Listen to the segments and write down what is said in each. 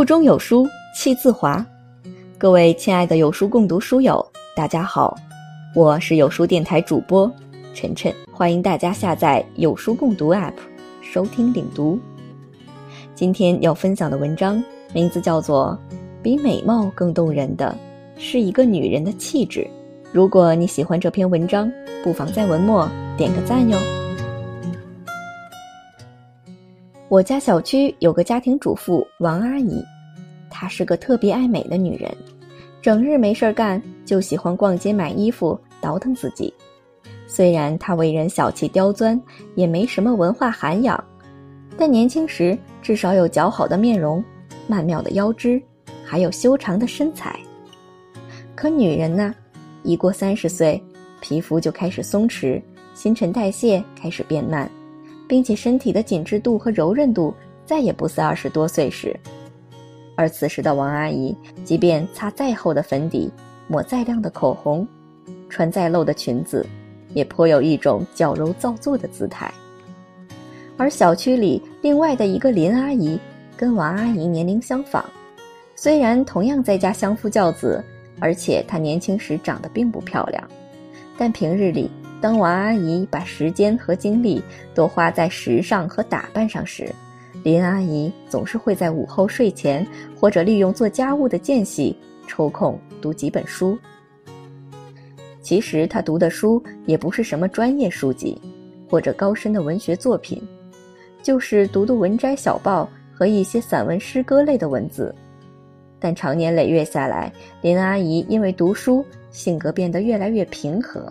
腹中有书气自华。各位亲爱的有书共读书友，大家好，我是有书电台主播晨晨，欢迎大家下载有书共读 App，收听领读。今天要分享的文章名字叫做《比美貌更动人的是一个女人的气质》。如果你喜欢这篇文章，不妨在文末点个赞哟。我家小区有个家庭主妇王阿姨，她是个特别爱美的女人，整日没事儿干就喜欢逛街买衣服，倒腾自己。虽然她为人小气刁钻，也没什么文化涵养，但年轻时至少有姣好的面容、曼妙的腰肢，还有修长的身材。可女人呢，一过三十岁，皮肤就开始松弛，新陈代谢开始变慢。并且身体的紧致度和柔韧度再也不似二十多岁时，而此时的王阿姨，即便擦再厚的粉底，抹再亮的口红，穿再露的裙子，也颇有一种矫揉造作的姿态。而小区里另外的一个林阿姨，跟王阿姨年龄相仿，虽然同样在家相夫教子，而且她年轻时长得并不漂亮，但平日里。当王阿姨把时间和精力都花在时尚和打扮上时，林阿姨总是会在午后睡前或者利用做家务的间隙抽空读几本书。其实她读的书也不是什么专业书籍，或者高深的文学作品，就是读读文摘小报和一些散文诗歌类的文字。但长年累月下来，林阿姨因为读书，性格变得越来越平和。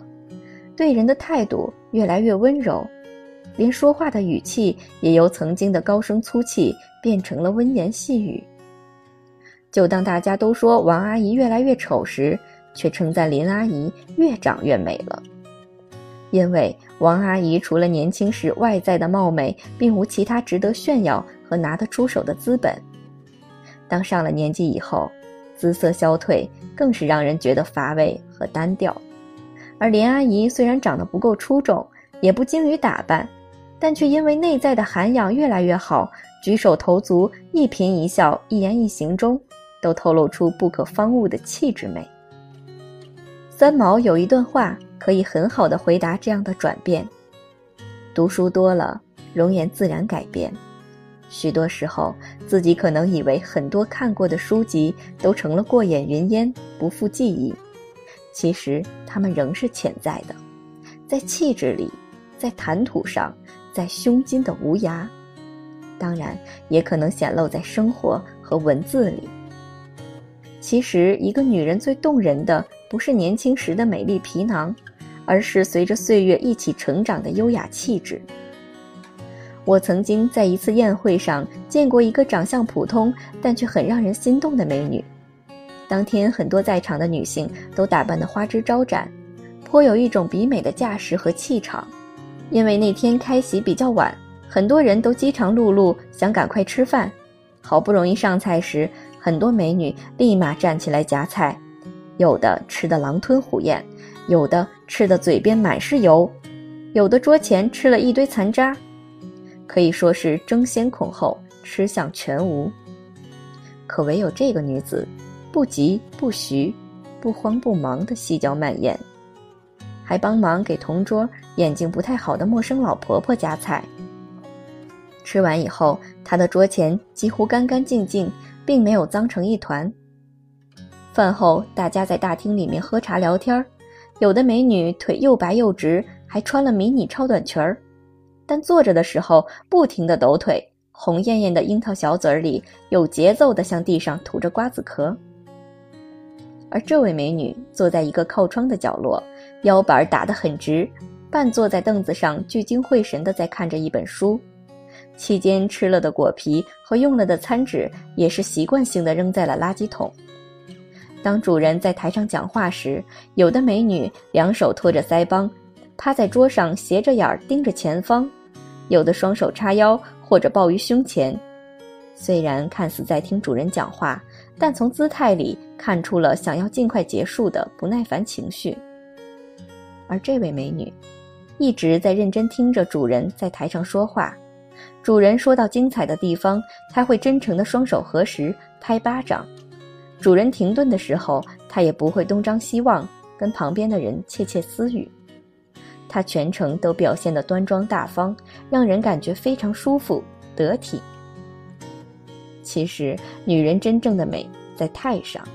对人的态度越来越温柔，连说话的语气也由曾经的高声粗气变成了温言细语。就当大家都说王阿姨越来越丑时，却称赞林阿姨越长越美了。因为王阿姨除了年轻时外在的貌美，并无其他值得炫耀和拿得出手的资本。当上了年纪以后，姿色消退，更是让人觉得乏味和单调。而林阿姨虽然长得不够出众，也不精于打扮，但却因为内在的涵养越来越好，举手投足、一颦一笑、一言一行中，都透露出不可方物的气质美。三毛有一段话可以很好的回答这样的转变：读书多了，容颜自然改变。许多时候，自己可能以为很多看过的书籍都成了过眼云烟，不复记忆。其实他们仍是潜在的，在气质里，在谈吐上，在胸襟的无涯，当然也可能显露在生活和文字里。其实，一个女人最动人的，不是年轻时的美丽皮囊，而是随着岁月一起成长的优雅气质。我曾经在一次宴会上见过一个长相普通，但却很让人心动的美女。当天，很多在场的女性都打扮得花枝招展，颇有一种比美的架势和气场。因为那天开席比较晚，很多人都饥肠辘辘，想赶快吃饭。好不容易上菜时，很多美女立马站起来夹菜，有的吃得狼吞虎咽，有的吃得嘴边满是油，有的桌前吃了一堆残渣，可以说是争先恐后，吃相全无。可唯有这个女子。不急不徐，不慌不忙的细嚼慢咽，还帮忙给同桌眼睛不太好的陌生老婆婆夹菜。吃完以后，她的桌前几乎干干净净，并没有脏成一团。饭后，大家在大厅里面喝茶聊天有的美女腿又白又直，还穿了迷你超短裙儿，但坐着的时候不停地抖腿，红艳艳的樱桃小嘴里有节奏地向地上吐着瓜子壳。而这位美女坐在一个靠窗的角落，腰板打得很直，半坐在凳子上，聚精会神地在看着一本书。期间吃了的果皮和用了的餐纸也是习惯性的扔在了垃圾桶。当主人在台上讲话时，有的美女两手托着腮帮，趴在桌上斜着眼儿盯着前方；有的双手叉腰或者抱于胸前。虽然看似在听主人讲话，但从姿态里看出了想要尽快结束的不耐烦情绪。而这位美女，一直在认真听着主人在台上说话，主人说到精彩的地方，她会真诚的双手合十，拍巴掌；主人停顿的时候，他也不会东张西望，跟旁边的人窃窃私语。他全程都表现得端庄大方，让人感觉非常舒服得体。其实，女人真正的美在态上，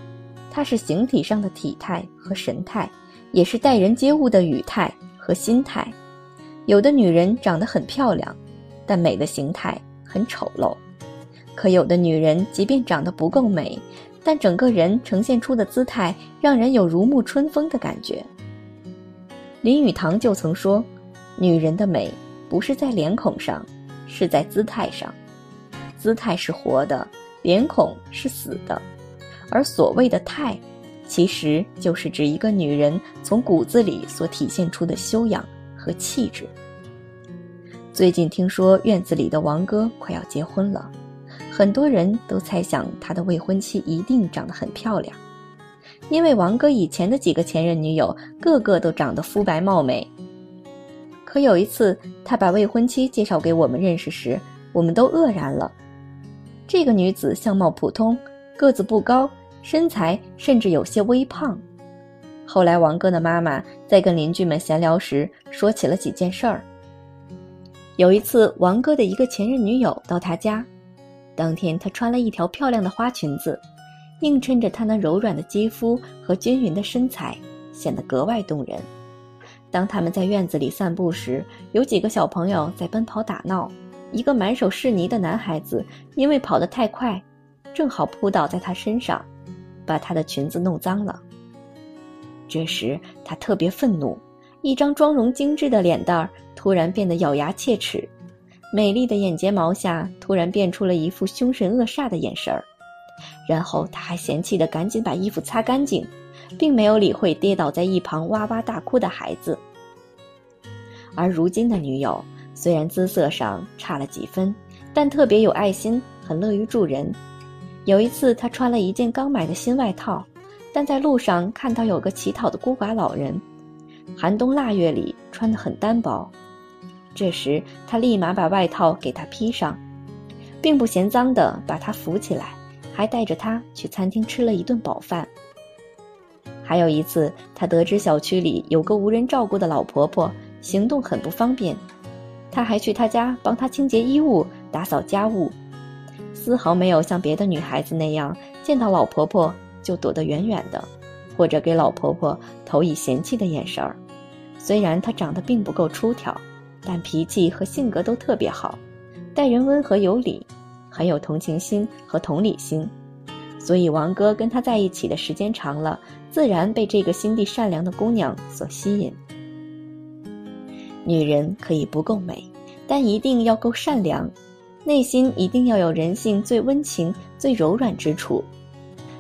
它是形体上的体态和神态，也是待人接物的语态和心态。有的女人长得很漂亮，但美的形态很丑陋；可有的女人即便长得不够美，但整个人呈现出的姿态让人有如沐春风的感觉。林语堂就曾说：“女人的美不是在脸孔上，是在姿态上。姿态是活的，脸孔是死的。而所谓的态，其实就是指一个女人从骨子里所体现出的修养和气质。”最近听说院子里的王哥快要结婚了，很多人都猜想他的未婚妻一定长得很漂亮。因为王哥以前的几个前任女友个个都长得肤白貌美，可有一次他把未婚妻介绍给我们认识时，我们都愕然了。这个女子相貌普通，个子不高，身材甚至有些微胖。后来王哥的妈妈在跟邻居们闲聊时说起了几件事儿。有一次，王哥的一个前任女友到他家，当天她穿了一条漂亮的花裙子。映衬着她那柔软的肌肤和均匀的身材，显得格外动人。当他们在院子里散步时，有几个小朋友在奔跑打闹。一个满手是泥的男孩子因为跑得太快，正好扑倒在她身上，把她的裙子弄脏了。这时他特别愤怒，一张妆容精致的脸蛋儿突然变得咬牙切齿，美丽的眼睫毛下突然变出了一副凶神恶煞的眼神儿。然后他还嫌弃的赶紧把衣服擦干净，并没有理会跌倒在一旁哇哇大哭的孩子。而如今的女友虽然姿色上差了几分，但特别有爱心，很乐于助人。有一次，他穿了一件刚买的新外套，但在路上看到有个乞讨的孤寡老人，寒冬腊月里穿得很单薄，这时他立马把外套给他披上，并不嫌脏的把他扶起来。还带着他去餐厅吃了一顿饱饭。还有一次，他得知小区里有个无人照顾的老婆婆，行动很不方便，他还去她家帮她清洁衣物、打扫家务，丝毫没有像别的女孩子那样见到老婆婆就躲得远远的，或者给老婆婆投以嫌弃的眼神儿。虽然她长得并不够出挑，但脾气和性格都特别好，待人温和有礼。很有同情心和同理心，所以王哥跟她在一起的时间长了，自然被这个心地善良的姑娘所吸引。女人可以不够美，但一定要够善良，内心一定要有人性最温情、最柔软之处。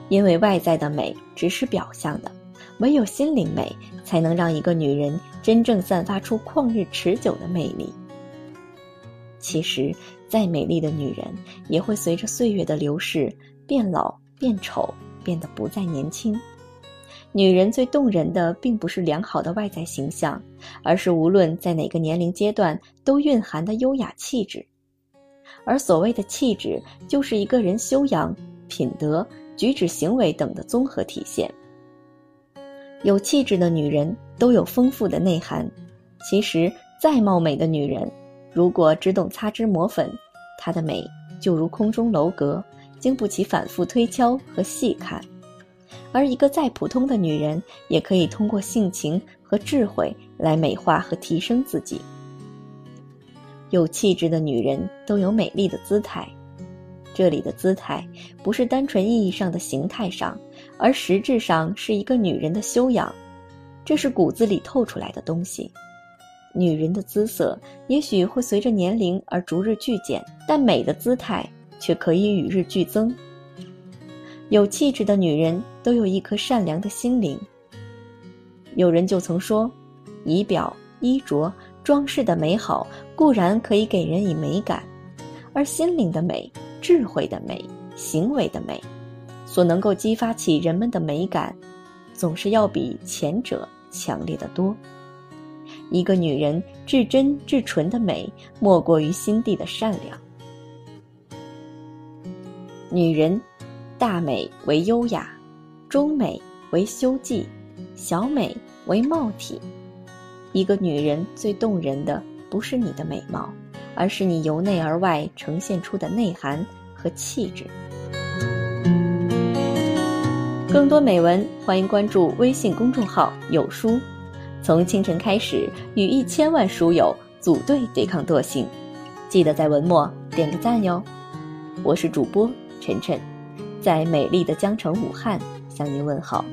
因为外在的美只是表象的，唯有心灵美，才能让一个女人真正散发出旷日持久的魅力。其实。再美丽的女人，也会随着岁月的流逝变老、变丑，变得不再年轻。女人最动人的，并不是良好的外在形象，而是无论在哪个年龄阶段都蕴含的优雅气质。而所谓的气质，就是一个人修养、品德、举止行为等的综合体现。有气质的女人都有丰富的内涵。其实，再貌美的女人。如果只懂擦脂抹粉，她的美就如空中楼阁，经不起反复推敲和细看；而一个再普通的女人，也可以通过性情和智慧来美化和提升自己。有气质的女人都有美丽的姿态，这里的姿态不是单纯意义上的形态上，而实质上是一个女人的修养，这是骨子里透出来的东西。女人的姿色也许会随着年龄而逐日俱减，但美的姿态却可以与日俱增。有气质的女人都有一颗善良的心灵。有人就曾说，仪表、衣着、装饰的美好固然可以给人以美感，而心灵的美、智慧的美、行为的美，所能够激发起人们的美感，总是要比前者强烈的多。一个女人至真至纯的美，莫过于心地的善良。女人，大美为优雅，中美为修迹，小美为貌体。一个女人最动人的，不是你的美貌，而是你由内而外呈现出的内涵和气质。更多美文，欢迎关注微信公众号“有书”。从清晨开始，与一千万书友组队对抗惰性，记得在文末点个赞哟。我是主播晨晨，在美丽的江城武汉向您问好。